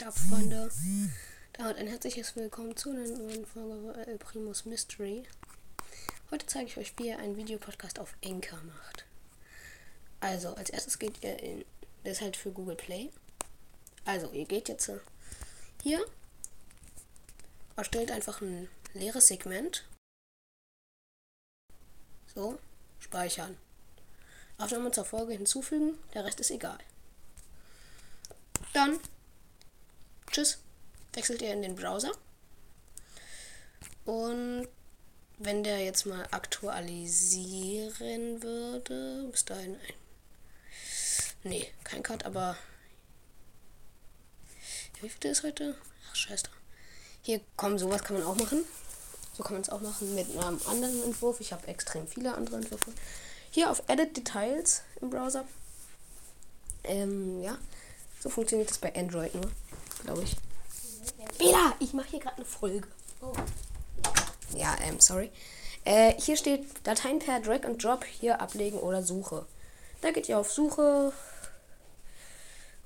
Ja, Freunde, damit ein herzliches Willkommen zu einer neuen Folge El Primus Mystery. Heute zeige ich euch, wie ihr einen Videopodcast auf Anchor macht. Also, als erstes geht ihr in, das ist halt für Google Play. Also, ihr geht jetzt hier, erstellt einfach ein leeres Segment. So, speichern. Aufnahme zur Folge hinzufügen, der Rest ist egal. Dann Tschüss. Wechselt ihr in den Browser. Und wenn der jetzt mal aktualisieren würde, bis dahin ein. Nee, kein Cut, aber. Wie viel ist heute? Ach, scheiße. Hier, komm, sowas kann man auch machen. So kann man es auch machen mit einem anderen Entwurf. Ich habe extrem viele andere Entwürfe. Hier auf Edit Details im Browser. Ähm, ja. So funktioniert das bei Android nur glaube ich. Bela, ich mache hier gerade eine Folge. Oh. Ja, ähm, sorry. Äh, hier steht Dateien per Drag and Drop hier ablegen oder Suche. Da geht ihr auf Suche.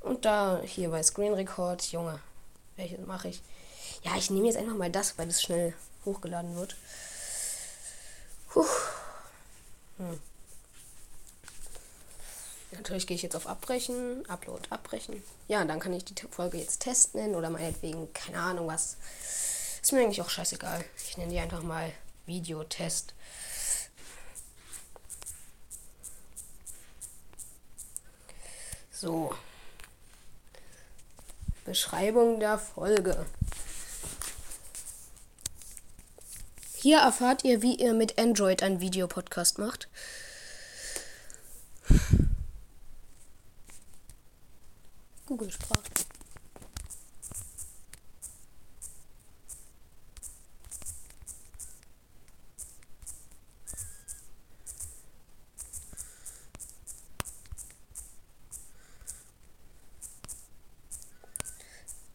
Und da hier bei Screen Record, Junge, welches mache ich? Ja, ich nehme jetzt einfach mal das, weil es schnell hochgeladen wird. Puh. Hm. Natürlich gehe ich jetzt auf Abbrechen, Upload, Abbrechen. Ja, dann kann ich die Folge jetzt Test nennen oder meinetwegen, keine Ahnung was. Ist mir eigentlich auch scheißegal. Ich nenne die einfach mal Videotest. So. Beschreibung der Folge. Hier erfahrt ihr, wie ihr mit Android einen Videopodcast macht. Google-Sprache.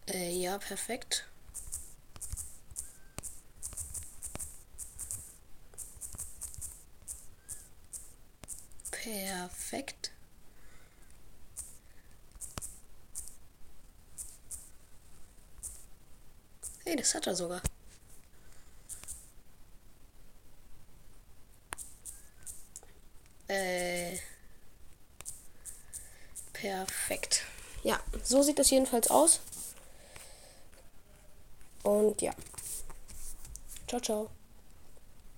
Äh, ja, perfekt. Perfekt. Hey, das hat er sogar. Äh. Perfekt. Ja, so sieht das jedenfalls aus. Und ja. Ciao, ciao.